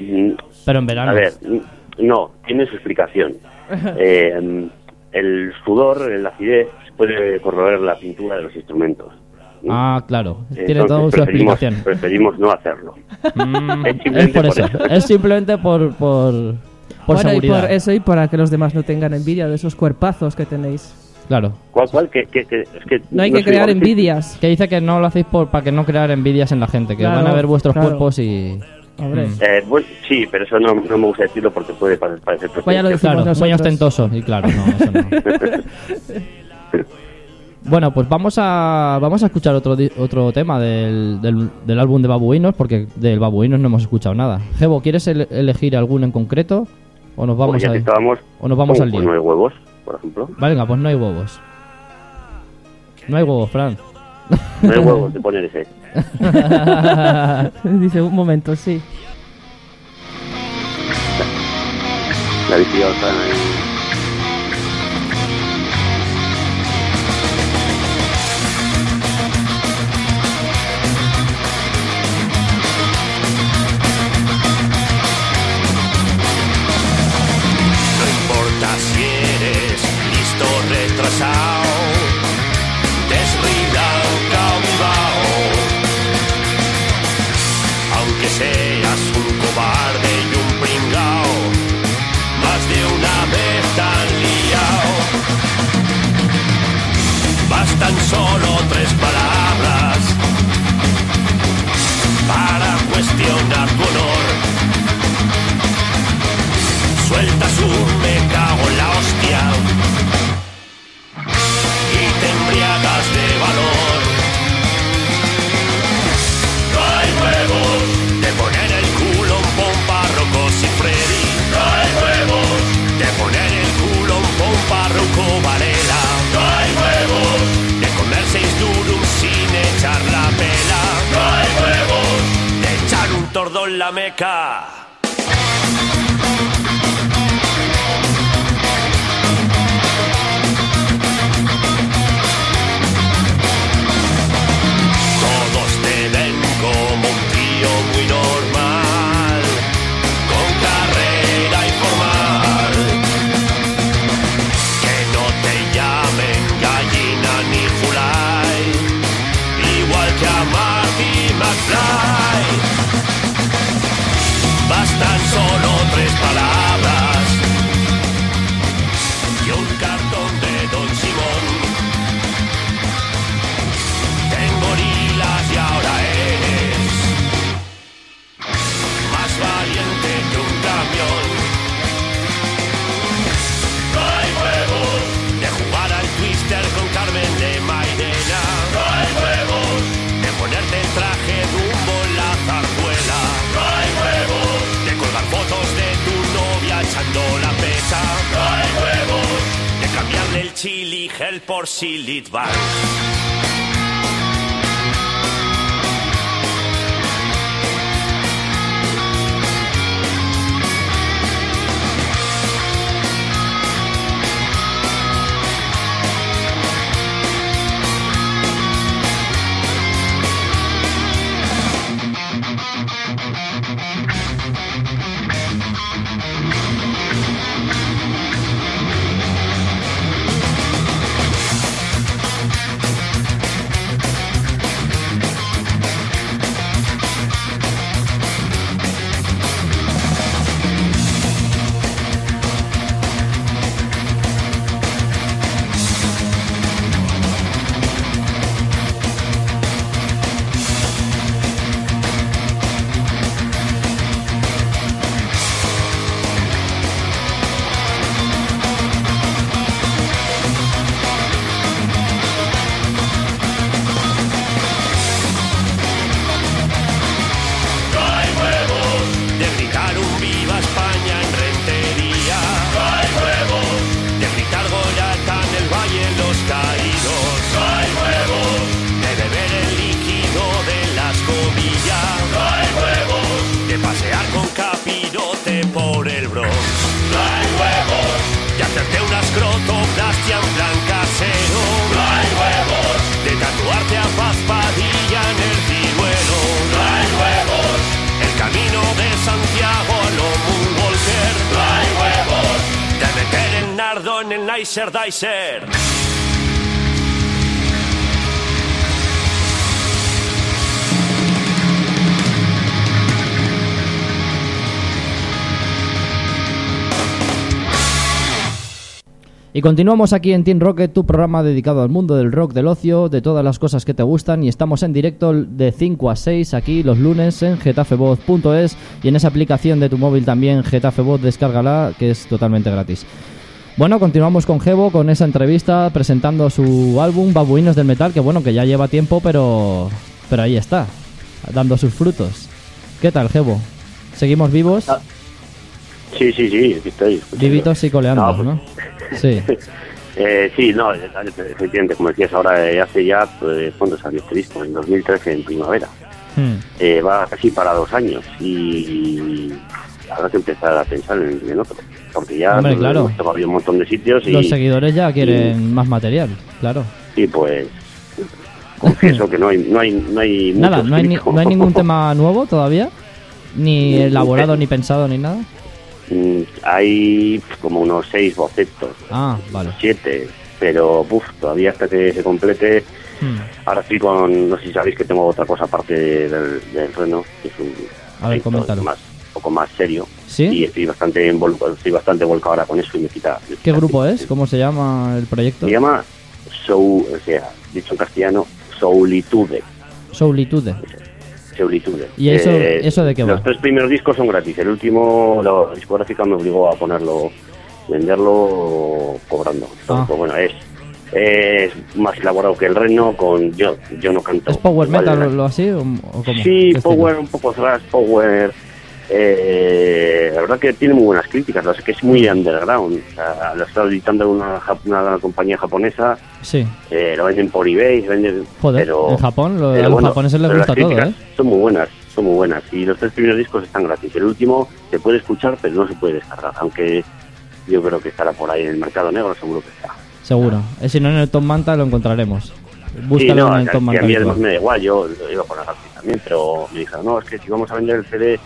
Mm, Pero en verano. A ver, mm, no, tiene su explicación. Eh, el sudor, la acidez, puede corroer la pintura de los instrumentos. ¿Mm? Ah, claro. Tiene Entonces, toda su explicación. preferimos no hacerlo. Mm, Es es simplemente por por eso. eso. Es simplemente por, por, por Bueno, y seguridad. por eso y para que los demás no tengan envidia de esos cuerpazos que tenéis. Claro. ¿Cuál, cuál? Que, que- que- es que No hay no que crear envidias. Que dice que no lo hacéis por, para que no crear envidias en la gente, que Claro, van a ver vuestros claro. cuerpos y... Hombre. Mm. Eh, sí, pero eso no, no me gusta decirlo porque puede pare- parecer Pues ya lo Claro, muy ostentoso. Y claro, no, eso no. Bueno, pues vamos a vamos a escuchar otro di- otro tema del, del, del álbum de Babuinos, porque del Babuinos no hemos escuchado nada. Gebo, ¿quieres ele- elegir alguno en concreto? ¿O nos vamos, Pues ya a, estábamos, o nos vamos al pues lío? no hay huevos, por ejemplo. Venga, pues no hay huevos. No hay huevos, Fran. No hay huevos de poner ese. Dice, un momento, sí. La viciosa. Retrasado, desruidado o cautivado. Aunque seas un cobarde y un pringao, más de una vez tan liado. Bastan solo tres palabras para cuestionar en la meca. Y continuamos aquí en Team Rocket, tu programa dedicado al mundo del rock, del ocio, de todas las cosas que te gustan. Y estamos en directo de 5 a 6 aquí los lunes en getafevoz.es y en esa aplicación de tu móvil también, Getafevoz, descárgala, que es totalmente gratis. Bueno, continuamos con Gebo, con esa entrevista, presentando su álbum Babuinos del Metal, que bueno, que ya lleva tiempo, pero, pero ahí está, dando sus frutos. ¿Qué tal, Gebo? ¿Seguimos vivos? Ah, Sí, sí, sí, aquí estoy. Vivitos y coleando, No, ¿no? Sí. Eh, sí, no, efectivamente, como decías ahora, eh, hace ya, pues, ¿cuándo salió este disco? En 2013, en primavera. Hmm. Eh, va casi para dos años y habrá que empezar a pensar en, en otro. Porque ya Hombre, claro. hemos tocado un montón de sitios y, Los seguidores ya quieren más material, claro. y, pues confieso que no hay, no hay, no hay Nada, no hay, ni- no hay ningún tema nuevo todavía, ni elaborado, ni pensado, ni nada. Mm, hay como unos seis bocetos, Ah, vale. siete, pero todavía hasta que se complete Hmm. Ahora estoy con, no sé si sabéis que tengo otra cosa aparte del, del reno, que es un A ver, más, un poco más serio. ¿Sí? Y estoy bastante, estoy bastante volcado ahora con eso y me quita. me ¿Qué quita grupo es? ¿Cómo se llama el proyecto? Se llama Soul, o sea, dicho en castellano, Soulitude. Soulitude. Soulitude. ¿Y eso- Eh, eso de qué va? Los tres primeros discos son gratis. El último, la discográfica me obligó a ponerlo, venderlo cobrando. Ah. Pues bueno, es, es más elaborado que el reno con yo, yo no canto. ¿Es power metal o lo así? ¿O, o cómo? Sí, ¿Qué power, un poco thrash, power. Eh, la verdad que tiene muy buenas críticas, verdad es que es muy underground. O sea, lo está editando una, una compañía japonesa? Sí. eh, lo venden por eBay, venden, Joder, pero, en Japón, lo- a los bueno, japoneses les gusta todo, ¿eh? Son muy buenas, son muy buenas. Y los tres primeros discos están gratis. El último se puede escuchar, pero no se puede descargar, aunque yo creo que estará por ahí en el mercado negro, seguro que está. Seguro. Eh, si no, en el Tom Manta lo encontraremos. Sí, Búscalo no, en el Tom Manta. a mí además me da igual, yo lo iba a poner gratis también, pero me dijeron, no, es que si vamos a vender el CD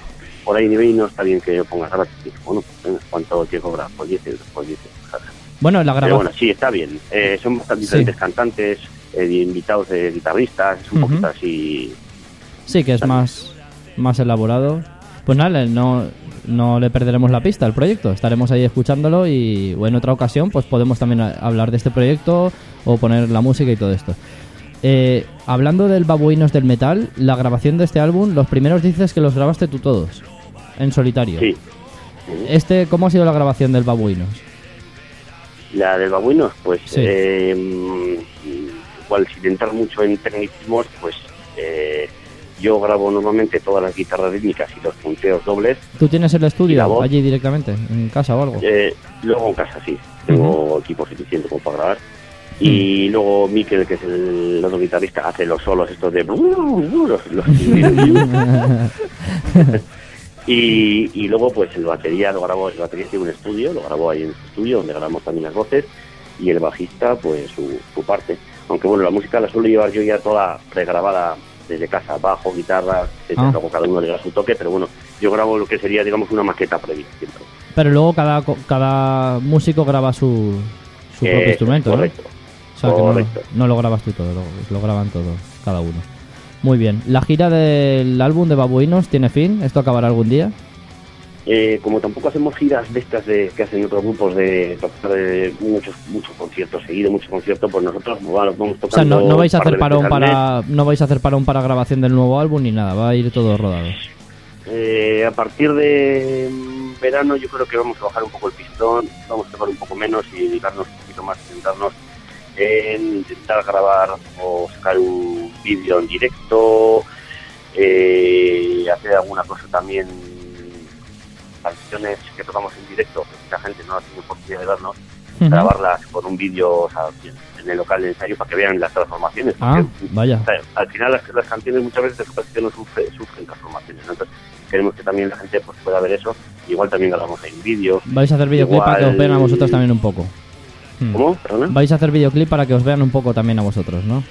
por ahí eBay no está bien que lo pongas gratis. Bueno, pues, ¿cuánto que cobrar? Pues 10 euros, pues 10 euros. Bueno, la grabación. bueno, sí, está bien. Eh, son bastante Sí. diferentes cantantes, eh, invitados de guitarristas, es un Ujú. poquito así. Sí, que es más, más elaborado. Pues nada, no, no le perderemos la pista al proyecto. Estaremos ahí escuchándolo y o en otra ocasión pues podemos también hablar de este proyecto o poner la música y todo esto. Eh, hablando del Babuinos del Metal, la grabación de este álbum, los primeros dices que los grabaste tú todos, en solitario. Sí, este, ¿cómo ha sido la grabación del Babuinos? La del babuinos, pues Sí. eh, mm, igual sin entrar mucho en tecnicismos, pues eh, yo grabo normalmente todas las guitarras rítmicas y los punteos dobles. ¿Tú tienes el ¿Y la estudio allí directamente, en casa o algo? Eh, luego en casa sí, tengo equipo suficiente como para grabar. Y luego Mikel, que es el otro guitarrista, hace los solos estos de... los- los- y, y luego pues el batería lo grabo, el batería tiene un estudio, lo grabo ahí en su estudio donde grabamos también las voces y el bajista pues su, su parte. Aunque bueno, la música la suelo llevar yo ya toda pregrabada desde casa, bajo, guitarra, etcétera. Ah. cada uno le da su toque, pero bueno, yo grabo lo que sería digamos una maqueta previa siempre. Pero luego cada, cada músico graba su, su propio instrumento, ¿no? correcto. O sea, que no, correcto. no lo grabas tú todo, lo, lo graban todos, cada uno. Muy bien. ¿La gira del álbum de Babuinos tiene fin? ¿Esto acabará algún día? Eh, como tampoco hacemos giras de estas de, que hacen otros grupos de tocar de muchos muchos conciertos seguidos, muchos conciertos, pues nosotros vamos O sea, tocando. no, no vais a hacer parón para no vais a hacer parón para grabación del nuevo álbum ni nada, va a ir todo rodado. Eh, a partir de verano yo creo que vamos a bajar un poco el pistón, vamos a tocar un poco menos y dedicarnos un poquito más, centrarnos en intentar grabar o sacar un vídeo en directo, eh, hacer alguna cosa también, canciones que tocamos en directo, que mucha gente no ha tenido oportunidad de vernos, grabarlas con un vídeo o sea, en el local de ensayo para que vean las transformaciones. Ah, porque, vaya. o sea, al final las, las canciones muchas veces de sufren, sufren transformaciones. ¿no? Entonces queremos que también la gente pues, pueda ver eso. Igual también grabamos ahí vídeos. Vais a hacer videoclip para que os vean a vosotros también un poco. Hmm. ¿Cómo? ¿Perdona? Vais a hacer videoclip para que os vean un poco también a vosotros, ¿no?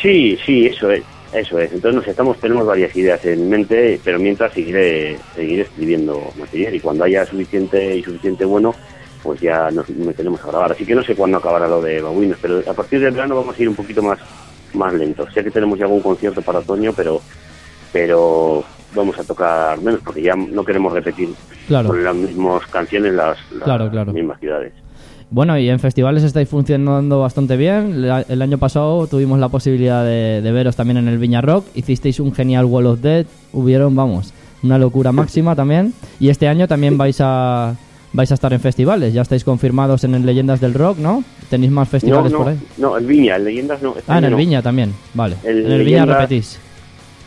Sí, sí, eso es. Eso es. Entonces nos estamos, tenemos varias ideas en mente, pero mientras seguiré, seguiré escribiendo material y cuando haya suficiente y suficiente bueno, pues ya nos meteremos a grabar. Así que no sé cuándo acabará lo de Babuinos, pero a partir del verano vamos a ir un poquito más, más lentos. Sé que tenemos ya algún concierto para otoño, pero, pero vamos a tocar menos porque ya no queremos repetir Claro. con las mismas canciones las, las Claro, claro. mismas ciudades. Bueno, y en festivales estáis funcionando bastante bien. La- El año pasado tuvimos la posibilidad de, de veros también en el Viña Rock. Hicisteis un genial Wall of Dead. Hubieron, vamos, una locura máxima también. Y este año también vais a vais a estar en festivales. Ya estáis confirmados en el Leyendas del Rock, ¿no? ¿Tenéis más festivales no, por ahí? no, en Viña, en Leyendas no. este Ah, en el no. Viña también. Vale. El en el Viña repetís.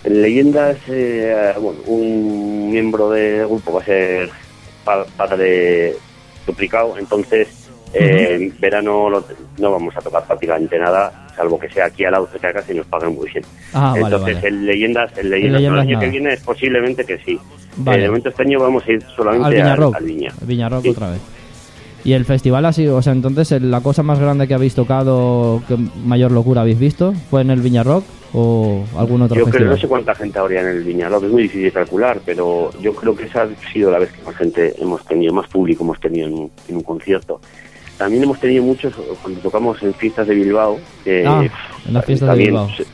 En Leyendas, eh, bueno, un miembro del grupo va a ser pa- padre duplicado, entonces eh, en verano lo- no vamos a tocar prácticamente nada, salvo que sea aquí al lado cerca de casa y nos paguen muy bien. Ah, vale, entonces vale. en Leyendas, en Leyendas, el año que viene es posiblemente que sí. Vale. Eh, de momento este año vamos a ir solamente Al Viña al, al Viña. Al Viña Rock Sí. otra vez. Y el festival ha sido, o sea, entonces la cosa más grande que habéis tocado, que mayor locura habéis visto, fue en el Viña Rock o algún otro Yo creo, festival. no sé cuánta gente habría en el que es muy difícil calcular, pero yo creo que esa ha sido la vez que más gente hemos tenido, más público hemos tenido en un, en un concierto. También hemos tenido muchos cuando tocamos en fiestas de Bilbao, que Ah, en las fiestas de también Bilbao. su-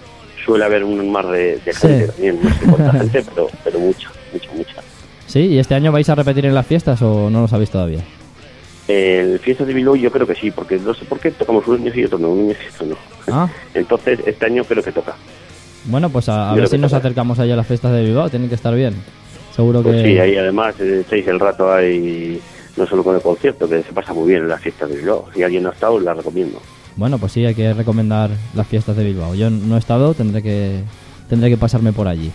suele haber un mar de, de Sí. gente también, no sé cuánta gente, pero, pero mucha, mucha, mucha. Sí, ¿y este año vais a repetir en las fiestas o no lo sabéis todavía? En fiestas de Bilbao yo creo que sí, porque no sé por qué tocamos un año sí y otro no, un año sí y otro no. Ah, Entonces este año creo que toca. bueno, pues a, ver si nos toca. acercamos allá a las fiestas de Bilbao, tienen que estar bien. Seguro Pues que... sí, ahí además eh, echáis el rato ahí, no solo con el concierto, que se pasa muy bien en las fiestas de Bilbao. Si alguien no ha estado, la recomiendo. Bueno, pues sí, hay que recomendar las fiestas de Bilbao. Yo no he estado, tendré que tendré que pasarme por allí.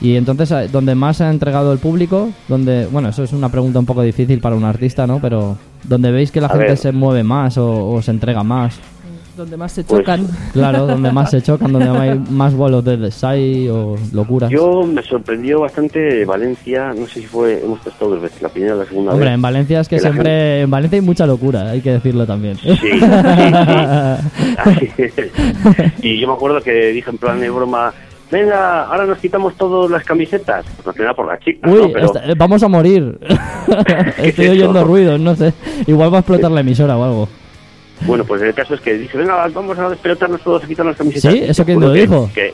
Y entonces, eh, ¿dónde más se ha entregado el público? Donde, bueno, eso es una pregunta un poco difícil para un artista, ¿no? Pero donde veis que la A gente ver. se mueve más o, o se entrega más. Donde más se Pues- chocan. Claro, donde más se chocan, donde hay más vuelos de desai o locuras. Yo me sorprendió bastante Valencia, no sé si fue, hemos estado dos veces, la primera y la segunda Hombre, vez. en Valencia es que que la siempre... En Valencia hay mucha locura, hay que decirlo también. Sí, sí, sí. Así es. y yo me acuerdo que dije en plan de broma, venga, ahora nos quitamos todas las camisetas. Pues no era por las chicas, Uy, ¿no? Pero esta- eh, vamos a morir. Estoy es oyendo ruidos, no sé. Igual va a explotar la emisora o algo. Bueno, pues el caso es que dije, venga, vamos a despelotarnos todos y quitarnos las camisetas. Sí, ¿eso quién lo que- dijo? Que,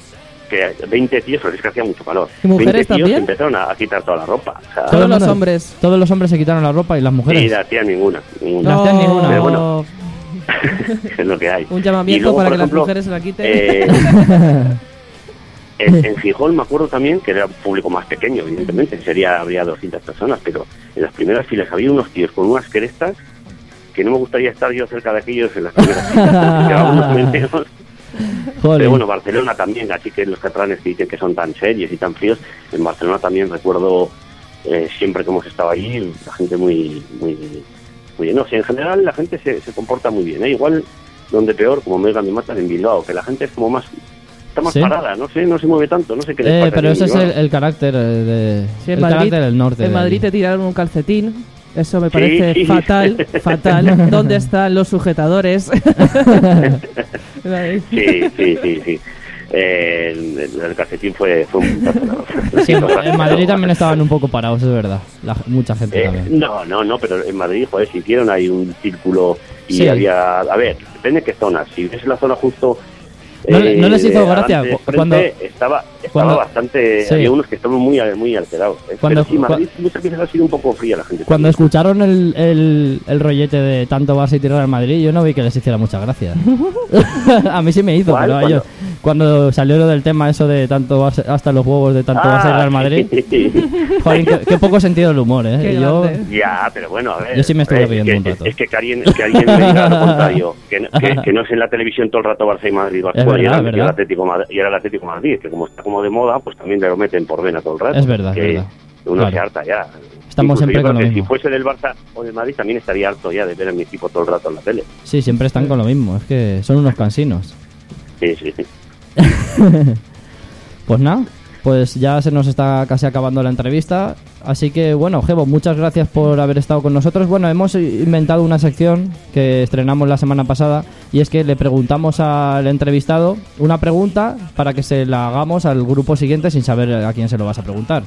que 20 tíos, porque es que hacía mucho calor. ¿Y mujeres 20 tíos también? empezaron a, a quitar toda la ropa. O sea, Todo Todos los hombres. Todos los hombres se quitaron la ropa y las mujeres. y la tía ninguna. ninguna. No. hacían ninguna. Pero bueno. es lo que hay. Un llamamiento luego, para que ejemplo, las mujeres se la quiten. eh, En, en Gijón me acuerdo también que era un público más pequeño, evidentemente, sería habría 200 personas, pero en las primeras filas había unos tíos con unas crestas que no me gustaría estar yo cerca de aquellos en las primeras. Pero bueno, Barcelona también, así que los catalanes que dicen que son tan serios y tan fríos, en Barcelona también recuerdo eh, siempre que hemos estado allí, la gente muy, muy, muy bien. No sé, en general la gente se, se comporta muy bien. ¿eh? Igual donde peor, como me me matan en Bilbao, que la gente es como más, está más ¿Sí? parada, no sé, no se mueve tanto, no sé qué les Eh, pasa pero ese es el, el carácter eh, de, Sí, en el Madrid, carácter del norte. en de Madrid allí. te tiraron un calcetín. Eso me parece sí. fatal, fatal. ¿Dónde están los sujetadores? Sí, sí, sí, sí. Eh, el, el calcetín fue, fue un. Sí, en, Madrid también estaban un poco parados, es verdad. La- mucha gente Eh, también. no, no, no, pero en Madrid, joder, se hicieron ahí un círculo y Sí. había, a ver, depende de qué zona. Si ves la zona justo. Eh, ¿No le- no les hizo de gracia cuando- estaba, estaba cuando- bastante, sí. había unos que estaban muy, muy alterados. eh. Cuando- pero sí, Madrid muchas veces ha sido un poco fría la gente. Cuando escucharon el, el, el rollete de tanto Barça y tirar al Madrid, yo no vi que les hiciera mucha gracia. a mí sí me hizo, ¿Cuál? pero a ellos, cuando salió lo del tema eso de tanto hasta los huevos de tanto Barça y Ah, Real Madrid, sí. joder, qué, qué poco sentido el humor, ¿eh? Qué yo, grande. Ya, pero bueno, a ver. Yo sí me a ver, riendo que- un rato. Es que, que alguien, que alguien me diga lo contrario, que, no- que, que no es en la televisión todo el rato Barça y Madrid, Barça, Es y era- es y Atlético Madrid, y era el Atlético Madrid, que como está como de moda, pues también te lo meten por vena todo el rato. Es verdad, es que verdad. Uno Claro. se harta ya. Estamos Incluso siempre con lo mismo. Si fuese del Barça o del Madrid, también estaría harto ya de ver a mi equipo todo el rato en la tele. sí, siempre están con lo mismo, es que son unos cansinos. Sí, sí, sí. Pues nada, pues ya se nos está casi acabando la entrevista. Así que bueno, Gebo, muchas gracias por haber estado con nosotros. Bueno, hemos inventado una sección que estrenamos la semana pasada y es que le preguntamos al entrevistado una pregunta para que se la hagamos al grupo siguiente sin saber a quién se lo vas a preguntar.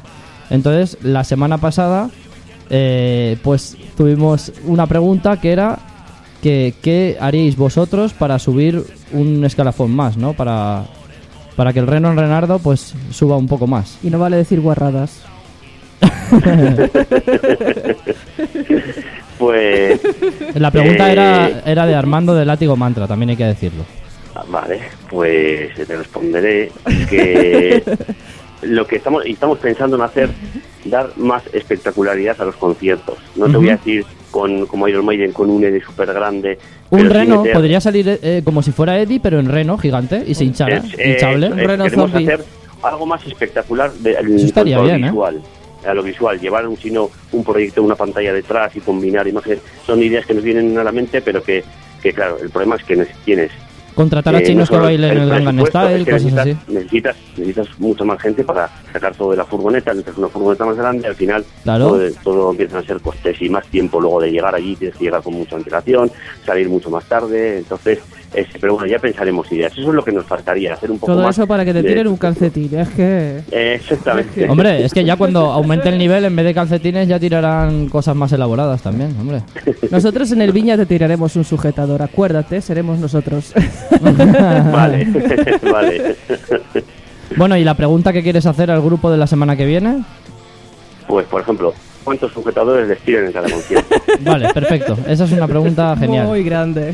Entonces, la semana pasada, eh, pues tuvimos una pregunta que era que qué haríais vosotros para subir un escalafón más, ¿no? Para, para que el Reno Renardo pues suba un poco más. Y no vale decir guarradas. Pues, La pregunta Eh, era, era de Armando de Látigo Mantra, también hay que decirlo. ah, vale, pues te responderé que lo que estamos, y estamos pensando en hacer, dar más espectacularidad a los conciertos. No te voy a decir con como Iron Maiden con un ED súper grande. Un reno podría salir eh, como si fuera Eddie, pero en reno, gigante, y se hinchara, hinchable. Un reno zombie. hacer algo más espectacular de, a lo bien, ¿eh? visual. A lo visual, llevar un sino un proyecto, una pantalla detrás y combinar imágenes, son ideas que nos vienen a la mente, pero que, que claro, el problema es que ne- tienes Contratar a eh, chinos no que bailen el Gangnam presupuesto, Style, cosas así. necesitas, necesitas, necesitas mucha más gente para sacar todo de la furgoneta, necesitas una furgoneta más grande, al final Claro. todo, todo empiezan a ser costes y más tiempo luego de llegar allí, tienes que llegar con mucha antelación, salir mucho más tarde, entonces, es- pero bueno, ya pensaremos ideas, eso es lo que nos faltaría, hacer un poco Todo más eso para que te de- tiren un calcetín. Es que. Exactamente. Hombre, es que ya cuando aumente el nivel, en vez de calcetines, ya tirarán cosas más elaboradas también, hombre. Nosotros en el Viña te tiraremos un sujetador. Acuérdate, seremos nosotros. Vale, vale. Bueno, y la pregunta que quieres hacer al grupo de la semana que viene. Pues, por ejemplo, ¿cuántos sujetadores les tiran en cada concierto? Vale, perfecto. Esa es una pregunta genial. Muy grande.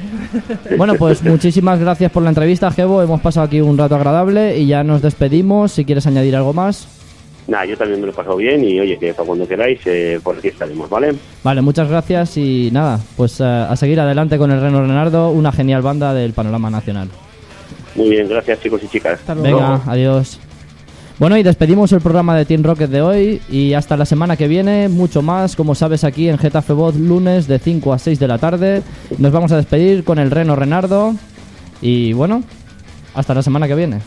Bueno, pues muchísimas gracias por la entrevista, Gebo. Hemos pasado aquí un rato agradable y ya nos despedimos. Si quieres añadir algo más. Nada, yo también me lo he pasado bien y oye, que para cuando queráis, eh, por aquí estaremos, ¿vale? Vale, muchas gracias y nada, pues eh, a seguir adelante con el Reno Renardo, una genial banda del panorama nacional. Muy bien, gracias chicos y chicas. Hasta luego. Venga, adiós. Bueno, y despedimos el programa de Team Rocket de hoy y hasta la semana que viene, mucho más, como sabes, aquí en Getafe Voz, lunes de 5 a 6 de la tarde. Nos vamos a despedir con el Reno Renardo y bueno, hasta la semana que viene.